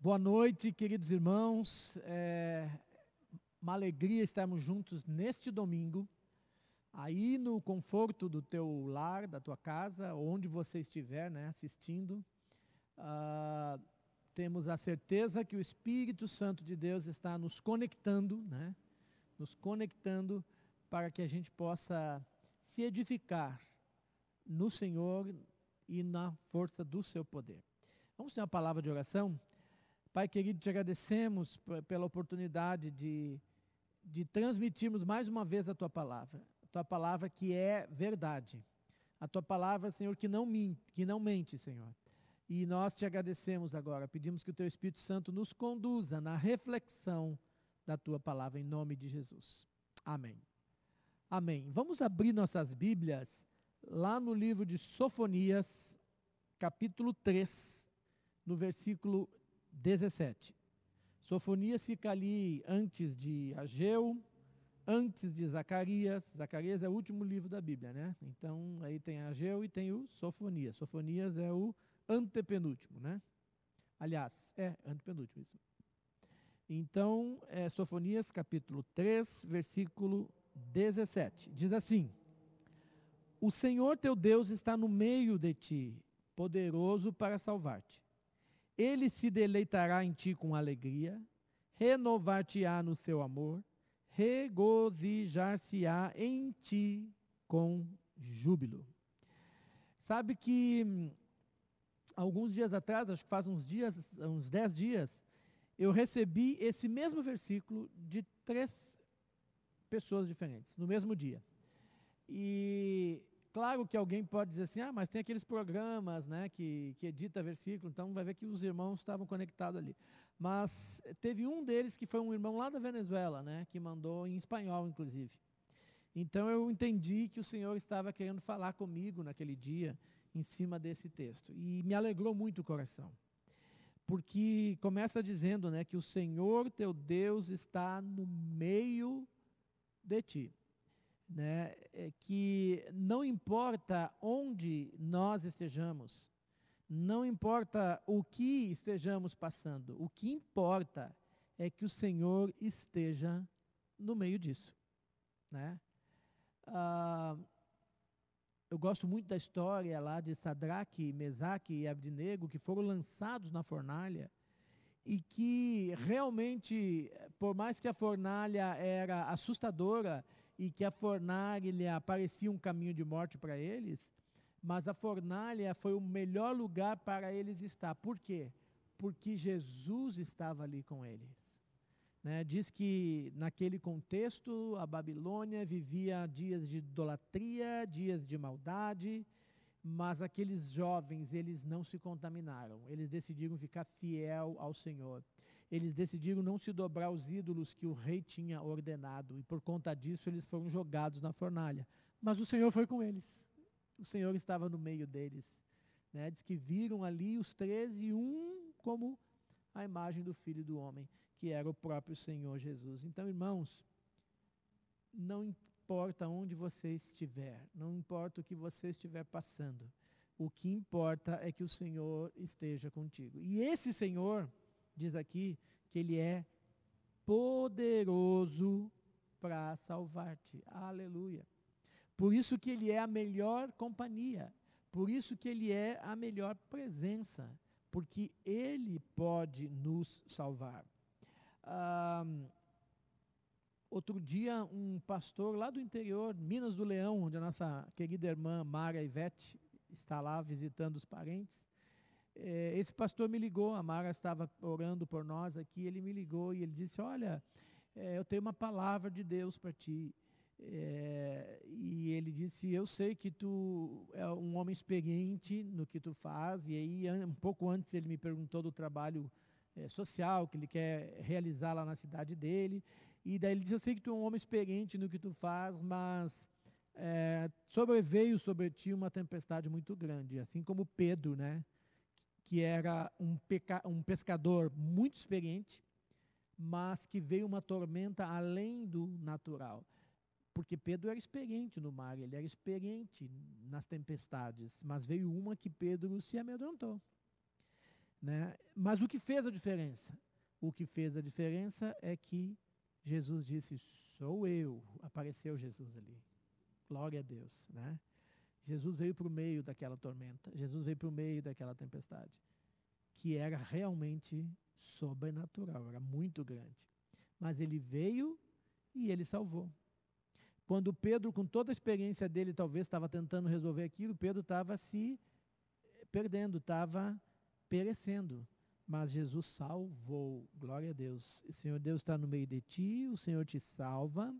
Boa noite, queridos irmãos. É uma alegria estarmos juntos neste domingo, aí no conforto do teu lar, da tua casa, onde você estiver, né, assistindo. Uh, temos a certeza que o Espírito Santo de Deus está nos conectando, né, nos conectando para que a gente possa se edificar no Senhor e na força do seu poder. Vamos ter uma palavra de oração? Pai querido, te agradecemos pela oportunidade de, de transmitirmos mais uma vez a tua palavra. A tua palavra que é verdade. A tua palavra, Senhor, que não, mente, que não mente, Senhor. E nós te agradecemos agora. Pedimos que o teu Espírito Santo nos conduza na reflexão da tua palavra, em nome de Jesus. Amém. Amém. Vamos abrir nossas Bíblias lá no livro de Sofonias, capítulo 3, no versículo 17. Sofonias fica ali antes de Ageu, antes de Zacarias. Zacarias é o último livro da Bíblia, né? Então aí tem Ageu e tem o Sofonias. Sofonias é o antepenúltimo, né? Aliás, é antepenúltimo isso. Então, é Sofonias capítulo 3, versículo 17. Diz assim: O Senhor teu Deus está no meio de ti, poderoso para salvar-te. Ele se deleitará em ti com alegria, renovar-te-á no seu amor, regozijar-se-á em ti com júbilo. Sabe que hum, alguns dias atrás, acho que faz uns dias, uns dez dias, eu recebi esse mesmo versículo de três pessoas diferentes, no mesmo dia. E Claro que alguém pode dizer assim, ah, mas tem aqueles programas né, que, que edita versículo, então vai ver que os irmãos estavam conectados ali. Mas teve um deles que foi um irmão lá da Venezuela, né, que mandou em espanhol, inclusive. Então eu entendi que o Senhor estava querendo falar comigo naquele dia, em cima desse texto. E me alegrou muito o coração. Porque começa dizendo né, que o Senhor teu Deus está no meio de ti né, é que não importa onde nós estejamos, não importa o que estejamos passando, o que importa é que o Senhor esteja no meio disso. Né? Ah, eu gosto muito da história lá de Sadraque, Mesaque e Abdinego, que foram lançados na fornalha, e que realmente, por mais que a fornalha era assustadora e que a fornalha parecia um caminho de morte para eles, mas a fornalha foi o melhor lugar para eles estar. Por quê? Porque Jesus estava ali com eles. Né? Diz que naquele contexto a Babilônia vivia dias de idolatria, dias de maldade, mas aqueles jovens, eles não se contaminaram. Eles decidiram ficar fiel ao Senhor. Eles decidiram não se dobrar aos ídolos que o rei tinha ordenado. E por conta disso, eles foram jogados na fornalha. Mas o Senhor foi com eles. O Senhor estava no meio deles. Né? Diz que viram ali os treze, um como a imagem do Filho do Homem, que era o próprio Senhor Jesus. Então, irmãos, não importa onde você estiver, não importa o que você estiver passando, o que importa é que o Senhor esteja contigo. E esse Senhor, diz aqui, que Ele é poderoso para salvar-te. Aleluia. Por isso que Ele é a melhor companhia, por isso que Ele é a melhor presença, porque Ele pode nos salvar. Outro dia, um pastor lá do interior, Minas do Leão, onde a nossa querida irmã Mara Ivete está lá visitando os parentes, esse pastor me ligou, a Mara estava orando por nós aqui, ele me ligou e ele disse, olha, é, eu tenho uma palavra de Deus para ti. É, e ele disse, eu sei que tu é um homem experiente no que tu faz, e aí um pouco antes ele me perguntou do trabalho é, social que ele quer realizar lá na cidade dele. E daí ele disse, eu sei que tu é um homem experiente no que tu faz, mas é, sobreveio sobre ti uma tempestade muito grande, assim como Pedro, né? Que era um, peca, um pescador muito experiente, mas que veio uma tormenta além do natural. Porque Pedro era experiente no mar, ele era experiente nas tempestades, mas veio uma que Pedro se amedrontou. Né? Mas o que fez a diferença? O que fez a diferença é que Jesus disse: Sou eu. Apareceu Jesus ali. Glória a Deus. Né? Jesus veio para o meio daquela tormenta. Jesus veio para o meio daquela tempestade. Que era realmente sobrenatural, era muito grande. Mas ele veio e ele salvou. Quando Pedro, com toda a experiência dele, talvez estava tentando resolver aquilo, Pedro estava se perdendo, estava perecendo. Mas Jesus salvou. Glória a Deus. O Senhor Deus está no meio de ti, o Senhor te salva.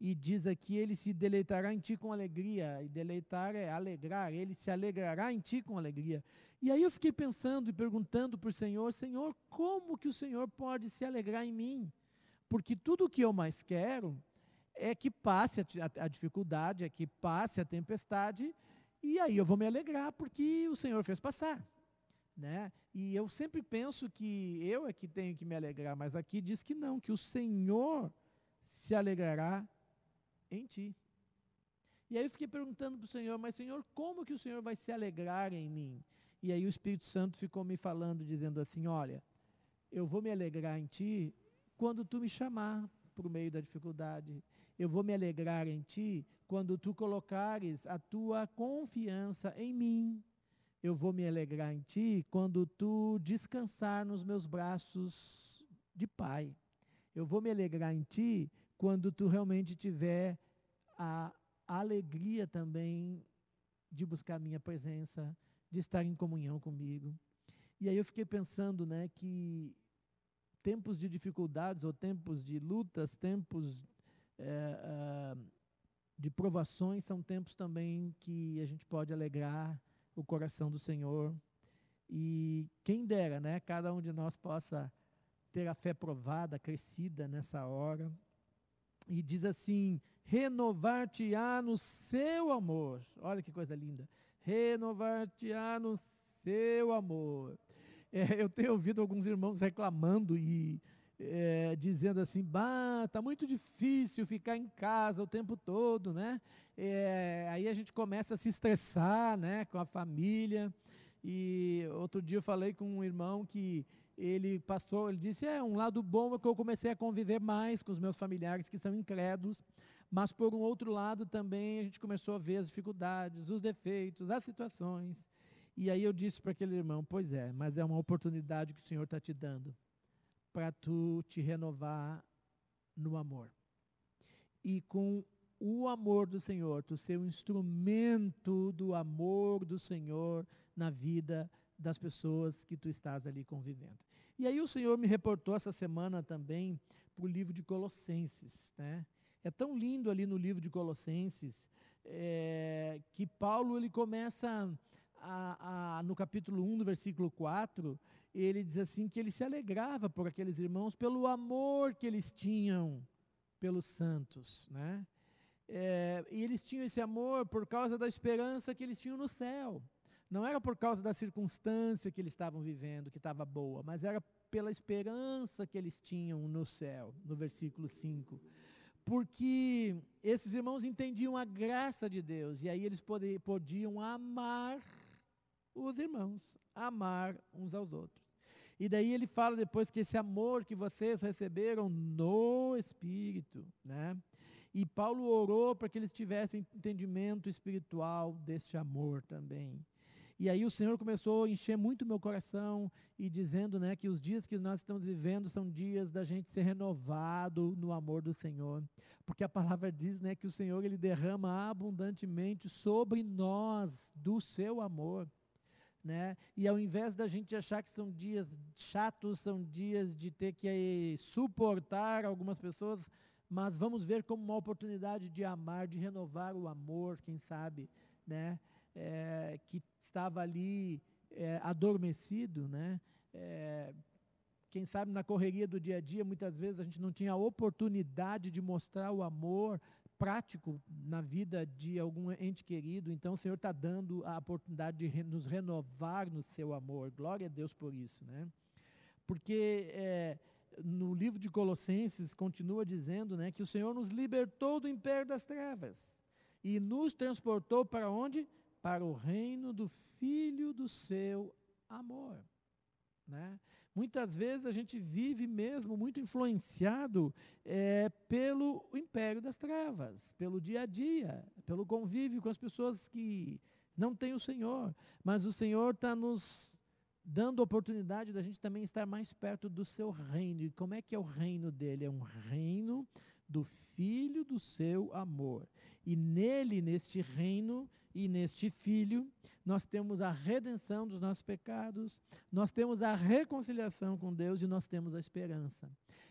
E diz aqui, ele se deleitará em ti com alegria. E deleitar é alegrar, ele se alegrará em ti com alegria. E aí eu fiquei pensando e perguntando para o Senhor, Senhor, como que o Senhor pode se alegrar em mim? Porque tudo o que eu mais quero é que passe a, a, a dificuldade, é que passe a tempestade, e aí eu vou me alegrar porque o Senhor fez passar. Né? E eu sempre penso que eu é que tenho que me alegrar, mas aqui diz que não, que o Senhor se alegrará em ti. E aí eu fiquei perguntando para o Senhor, mas Senhor, como que o Senhor vai se alegrar em mim? E aí o Espírito Santo ficou me falando, dizendo assim: Olha, eu vou me alegrar em ti quando tu me chamar para o meio da dificuldade. Eu vou me alegrar em ti quando tu colocares a tua confiança em mim. Eu vou me alegrar em ti quando tu descansar nos meus braços de pai. Eu vou me alegrar em ti quando tu realmente tiver a alegria também de buscar a minha presença, de estar em comunhão comigo. E aí eu fiquei pensando, né, que tempos de dificuldades ou tempos de lutas, tempos é, de provações são tempos também que a gente pode alegrar o coração do Senhor. E quem dera, né, cada um de nós possa ter a fé provada, crescida nessa hora. E diz assim: renovar-te-á no seu amor. Olha que coisa linda. Renovar-te-á no seu amor. É, eu tenho ouvido alguns irmãos reclamando e é, dizendo assim, bah, tá muito difícil ficar em casa o tempo todo, né? É, aí a gente começa a se estressar, né, com a família. E outro dia eu falei com um irmão que ele passou, ele disse, é, um lado bom é que eu comecei a conviver mais com os meus familiares que são incrédulos, mas por um outro lado também a gente começou a ver as dificuldades, os defeitos, as situações. E aí eu disse para aquele irmão, pois é, mas é uma oportunidade que o Senhor está te dando para tu te renovar no amor. E com o amor do Senhor, tu ser um instrumento do amor do Senhor na vida das pessoas que tu estás ali convivendo. E aí o Senhor me reportou essa semana também para o livro de Colossenses. Né? É tão lindo ali no livro de Colossenses é, que Paulo ele começa a, a, no capítulo 1, no versículo 4, ele diz assim que ele se alegrava por aqueles irmãos pelo amor que eles tinham pelos santos, né? É, e eles tinham esse amor por causa da esperança que eles tinham no céu. Não era por causa da circunstância que eles estavam vivendo, que estava boa, mas era pela esperança que eles tinham no céu, no versículo 5 porque esses irmãos entendiam a graça de Deus, e aí eles podiam amar os irmãos, amar uns aos outros. E daí ele fala depois que esse amor que vocês receberam no Espírito, né? E Paulo orou para que eles tivessem entendimento espiritual deste amor também. E aí o Senhor começou a encher muito meu coração e dizendo, né, que os dias que nós estamos vivendo são dias da gente ser renovado no amor do Senhor, porque a palavra diz, né, que o Senhor ele derrama abundantemente sobre nós do seu amor. Né? E ao invés da gente achar que são dias chatos, são dias de ter que suportar algumas pessoas, mas vamos ver como uma oportunidade de amar, de renovar o amor, quem sabe, né? É, que estava ali é, adormecido, né? É, quem sabe na correria do dia a dia, muitas vezes a gente não tinha a oportunidade de mostrar o amor prático na vida de algum ente querido, então o Senhor está dando a oportunidade de nos renovar no seu amor. Glória a Deus por isso, né? Porque é, no livro de Colossenses continua dizendo, né, que o Senhor nos libertou do império das trevas e nos transportou para onde? Para o reino do Filho do seu amor. Né? Muitas vezes a gente vive mesmo muito influenciado é, pelo império das trevas, pelo dia a dia, pelo convívio com as pessoas que não têm o Senhor. Mas o Senhor está nos dando oportunidade da gente também estar mais perto do seu reino. E como é que é o reino dele? É um reino do Filho do seu amor. E nele, neste reino e neste Filho, nós temos a redenção dos nossos pecados, nós temos a reconciliação com Deus e nós temos a esperança.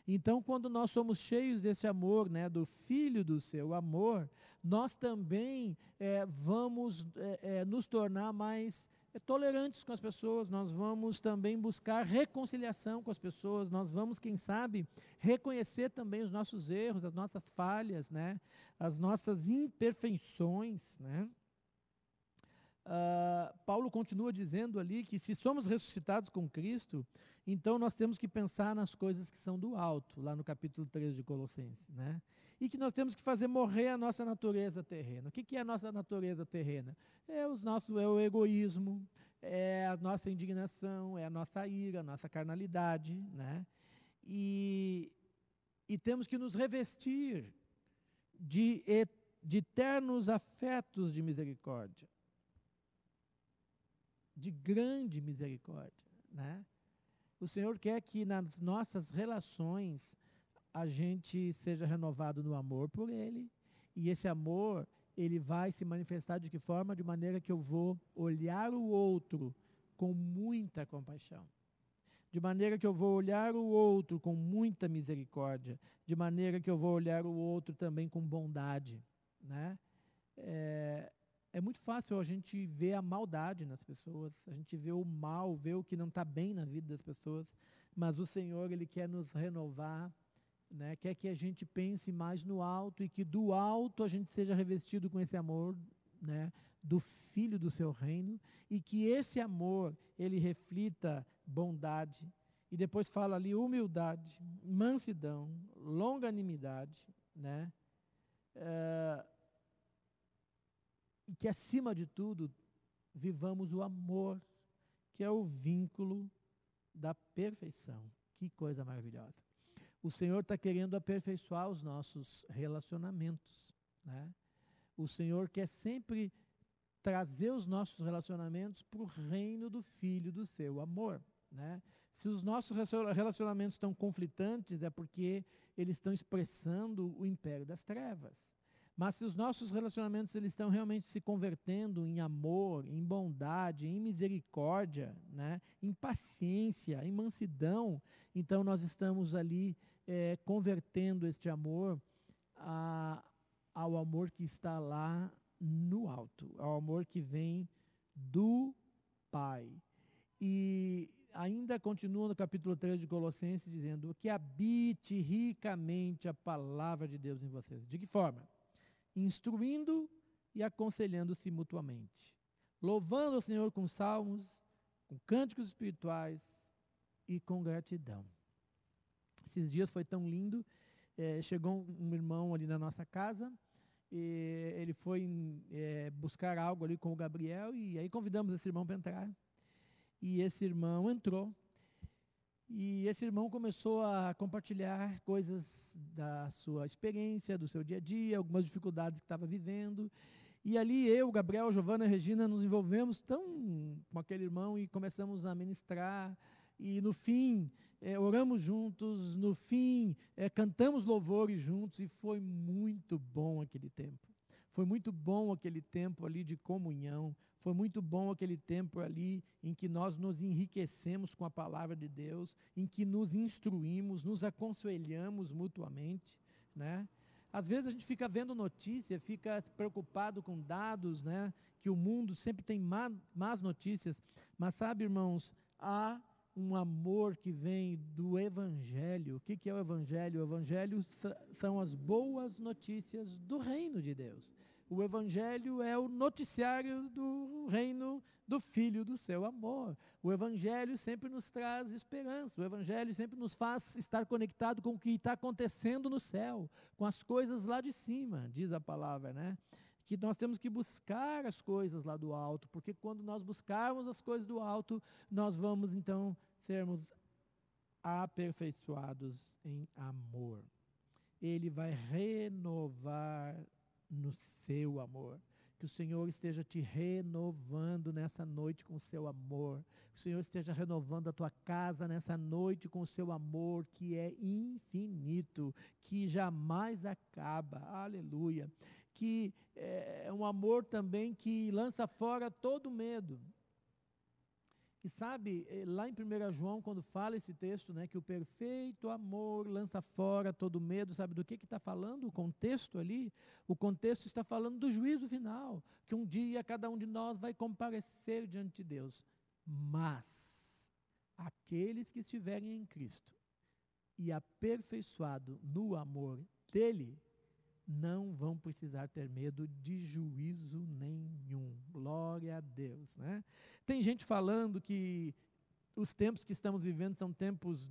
Então, quando nós somos cheios desse amor, né, do Filho do seu amor, nós também é, vamos é, é, nos tornar mais tolerantes com as pessoas, nós vamos também buscar reconciliação com as pessoas, nós vamos, quem sabe, reconhecer também os nossos erros, as nossas falhas, né? as nossas imperfeições. Né? Uh, Paulo continua dizendo ali que se somos ressuscitados com Cristo, então nós temos que pensar nas coisas que são do alto, lá no capítulo 3 de Colossenses. Né? e que nós temos que fazer morrer a nossa natureza terrena. O que, que é a nossa natureza terrena? É, os nossos, é o egoísmo, é a nossa indignação, é a nossa ira, a nossa carnalidade. Né? E, e temos que nos revestir de, de eternos afetos de misericórdia, de grande misericórdia. Né? O Senhor quer que nas nossas relações a gente seja renovado no amor por Ele. E esse amor, ele vai se manifestar de que forma? De maneira que eu vou olhar o outro com muita compaixão. De maneira que eu vou olhar o outro com muita misericórdia. De maneira que eu vou olhar o outro também com bondade. Né? É, é muito fácil a gente ver a maldade nas pessoas, a gente vê o mal, ver o que não está bem na vida das pessoas, mas o Senhor, Ele quer nos renovar né, quer que a gente pense mais no alto e que do alto a gente seja revestido com esse amor né, do Filho do seu reino e que esse amor ele reflita bondade. E depois fala ali humildade, mansidão, longanimidade, né? Uh, e que acima de tudo vivamos o amor, que é o vínculo da perfeição. Que coisa maravilhosa o Senhor está querendo aperfeiçoar os nossos relacionamentos. Né? O Senhor quer sempre trazer os nossos relacionamentos para o reino do Filho do seu amor. Né? Se os nossos relacionamentos estão conflitantes, é porque eles estão expressando o império das trevas. Mas se os nossos relacionamentos eles estão realmente se convertendo em amor, em bondade, em misericórdia, né? em paciência, em mansidão, então nós estamos ali é, convertendo este amor a, ao amor que está lá no alto, ao amor que vem do Pai. E ainda continua no capítulo 3 de Colossenses dizendo que habite ricamente a palavra de Deus em vocês. De que forma? Instruindo e aconselhando-se mutuamente, louvando o Senhor com salmos, com cânticos espirituais e com gratidão. Esses dias foi tão lindo. É, chegou um irmão ali na nossa casa. E ele foi é, buscar algo ali com o Gabriel e aí convidamos esse irmão para entrar. E esse irmão entrou. E esse irmão começou a compartilhar coisas da sua experiência, do seu dia a dia, algumas dificuldades que estava vivendo. E ali eu, Gabriel, Giovana e Regina nos envolvemos tão com aquele irmão e começamos a ministrar. E no fim, é, oramos juntos, no fim, é, cantamos louvores juntos e foi muito bom aquele tempo. Foi muito bom aquele tempo ali de comunhão, foi muito bom aquele tempo ali em que nós nos enriquecemos com a palavra de Deus, em que nos instruímos, nos aconselhamos mutuamente, né? Às vezes a gente fica vendo notícia, fica preocupado com dados, né? Que o mundo sempre tem más notícias, mas sabe, irmãos, há um amor que vem do Evangelho. O que, que é o Evangelho? O Evangelho são as boas notícias do reino de Deus. O Evangelho é o noticiário do reino do Filho do seu amor. O Evangelho sempre nos traz esperança. O Evangelho sempre nos faz estar conectado com o que está acontecendo no céu, com as coisas lá de cima, diz a palavra, né? que nós temos que buscar as coisas lá do alto, porque quando nós buscarmos as coisas do alto, nós vamos então sermos aperfeiçoados em amor. Ele vai renovar no seu amor. Que o Senhor esteja te renovando nessa noite com o seu amor. Que o Senhor esteja renovando a tua casa nessa noite com o seu amor, que é infinito, que jamais acaba. Aleluia. Que é um amor também que lança fora todo medo. E sabe, eh, lá em 1 João, quando fala esse texto, né, que o perfeito amor lança fora todo medo, sabe do que está falando o contexto ali? O contexto está falando do juízo final, que um dia cada um de nós vai comparecer diante de Deus. Mas, aqueles que estiverem em Cristo e aperfeiçoado no amor dele, não vão precisar ter medo de juízo nenhum. Glória a Deus, né? Tem gente falando que os tempos que estamos vivendo são tempos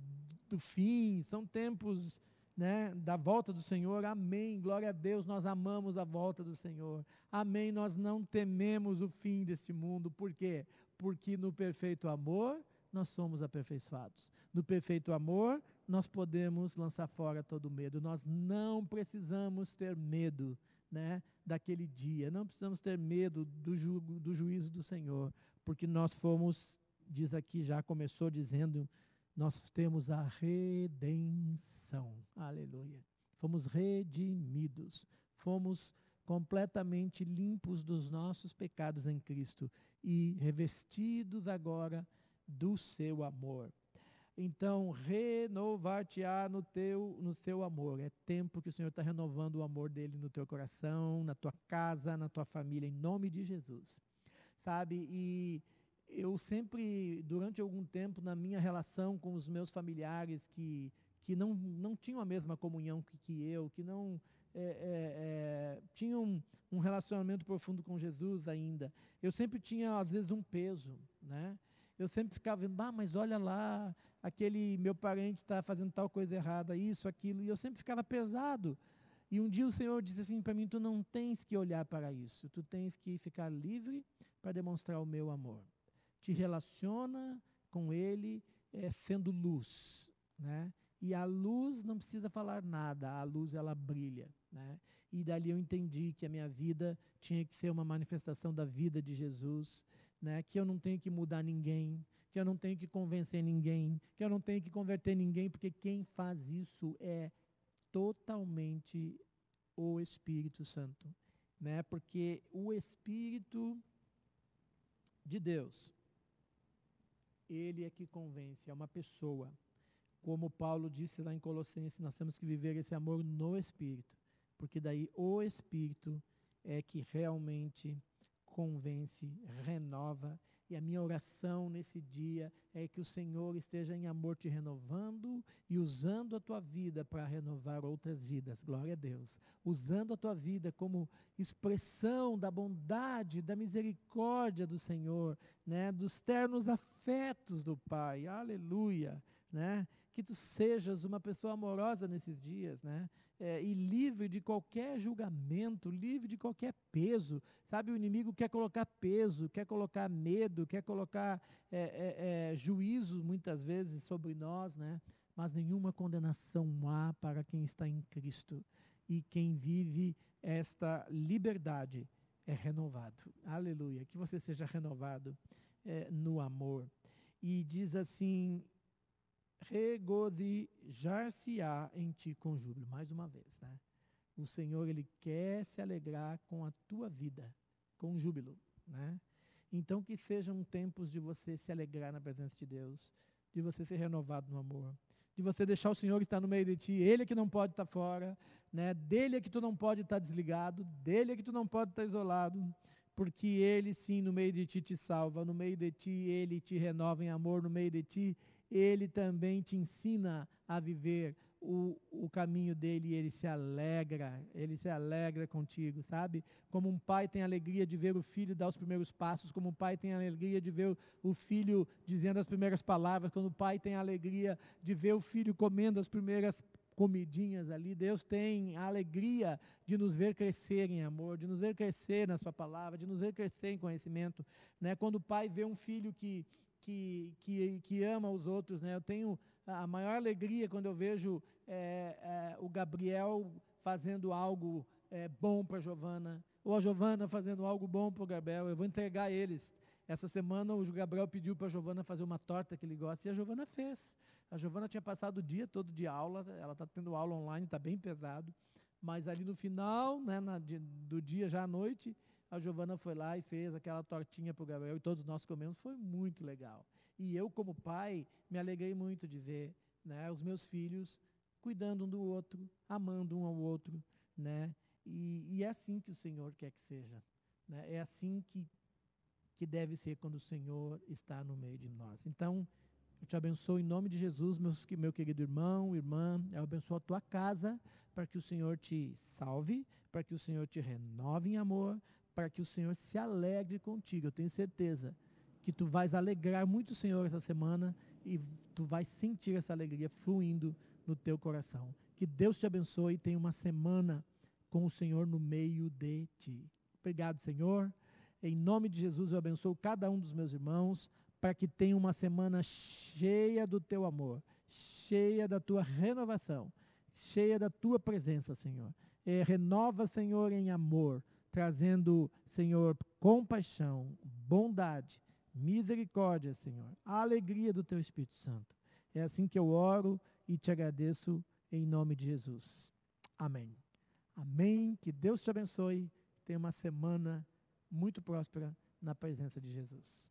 do fim, são tempos né, da volta do Senhor. Amém. Glória a Deus, nós amamos a volta do Senhor. Amém. Nós não tememos o fim deste mundo. Por quê? Porque no perfeito amor nós somos aperfeiçoados. No perfeito amor nós podemos lançar fora todo medo. Nós não precisamos ter medo né, daquele dia. Não precisamos ter medo do, ju do juízo do Senhor, porque nós fomos, diz aqui, já começou dizendo, nós temos a redenção. Aleluia. Fomos redimidos. Fomos completamente limpos dos nossos pecados em Cristo e revestidos agora do seu amor. Então, renovar-te-á no, teu, no seu amor. É tempo que o Senhor está renovando o amor dele no teu coração, na tua casa, na tua família, em nome de Jesus. Sabe? E eu sempre, durante algum tempo, na minha relação com os meus familiares que, que não, não tinham a mesma comunhão que, que eu, que não é, é, é, tinham um, um relacionamento profundo com Jesus ainda, eu sempre tinha, às vezes, um peso, né? Eu sempre ficava vendo, ah, mas olha lá, aquele meu parente está fazendo tal coisa errada, isso, aquilo, e eu sempre ficava pesado. E um dia o Senhor disse assim para mim: Tu não tens que olhar para isso, tu tens que ficar livre para demonstrar o meu amor. Te relaciona com Ele é, sendo luz, né? E a luz não precisa falar nada, a luz ela brilha, né? E dali eu entendi que a minha vida tinha que ser uma manifestação da vida de Jesus, né? Que eu não tenho que mudar ninguém, que eu não tenho que convencer ninguém, que eu não tenho que converter ninguém, porque quem faz isso é totalmente o Espírito Santo, né? Porque o Espírito de Deus, ele é que convence, é uma pessoa. Como Paulo disse lá em Colossenses, nós temos que viver esse amor no Espírito, porque daí o Espírito é que realmente convence, renova e a minha oração nesse dia é que o Senhor esteja em amor te renovando e usando a tua vida para renovar outras vidas. Glória a Deus. Usando a tua vida como expressão da bondade, da misericórdia do Senhor, né? dos ternos afetos do Pai. Aleluia. Né? Que tu sejas uma pessoa amorosa nesses dias, né? É, e livre de qualquer julgamento, livre de qualquer peso. Sabe, o inimigo quer colocar peso, quer colocar medo, quer colocar é, é, é, juízo muitas vezes sobre nós, né? mas nenhuma condenação há para quem está em Cristo. E quem vive esta liberdade é renovado. Aleluia. Que você seja renovado é, no amor. E diz assim regozijar-se-á em ti com júbilo. Mais uma vez, né? O Senhor, Ele quer se alegrar com a tua vida, com júbilo, né? Então, que sejam tempos de você se alegrar na presença de Deus, de você ser renovado no amor, de você deixar o Senhor estar no meio de ti, Ele é que não pode estar fora, né? dele é que tu não pode estar desligado, dele é que tu não pode estar isolado, porque Ele sim, no meio de ti te salva, no meio de ti Ele te renova em amor, no meio de ti ele também te ensina a viver o, o caminho dele e ele se alegra, ele se alegra contigo, sabe? Como um pai tem alegria de ver o filho dar os primeiros passos, como um pai tem alegria de ver o filho dizendo as primeiras palavras, quando o pai tem alegria de ver o filho comendo as primeiras comidinhas ali. Deus tem a alegria de nos ver crescer em amor, de nos ver crescer na sua palavra, de nos ver crescer em conhecimento. Né? Quando o pai vê um filho que que, que, que ama os outros, né? Eu tenho a maior alegria quando eu vejo é, é, o Gabriel fazendo algo é, bom para a Giovana, ou a Giovana fazendo algo bom para o Gabriel. Eu vou entregar eles. Essa semana o Gabriel pediu para a Giovana fazer uma torta que ele gosta e a Giovana fez. A Giovana tinha passado o dia todo de aula, ela está tendo aula online, está bem pesado. Mas ali no final, né, na, do dia já à noite, a Giovana foi lá e fez aquela tortinha para o Gabriel e todos nós comemos. Foi muito legal. E eu, como pai, me alegrei muito de ver né, os meus filhos cuidando um do outro, amando um ao outro. Né? E, e é assim que o Senhor quer que seja. Né? É assim que, que deve ser quando o Senhor está no meio de nós. Então, eu te abençoo em nome de Jesus, meus, meu querido irmão, irmã. Eu abençoo a tua casa para que o Senhor te salve, para que o Senhor te renove em amor, para que o Senhor se alegre contigo. Eu tenho certeza que tu vais alegrar muito o Senhor essa semana e tu vais sentir essa alegria fluindo no teu coração. Que Deus te abençoe e tenha uma semana com o Senhor no meio de ti. Obrigado, Senhor. Em nome de Jesus, eu abençoo cada um dos meus irmãos para que tenha uma semana cheia do teu amor, cheia da tua renovação, cheia da tua presença, Senhor. É, renova, Senhor, em amor, trazendo, Senhor, compaixão, bondade, misericórdia, Senhor, a alegria do teu Espírito Santo. É assim que eu oro e te agradeço em nome de Jesus. Amém. Amém. Que Deus te abençoe. Tenha uma semana muito próspera na presença de Jesus.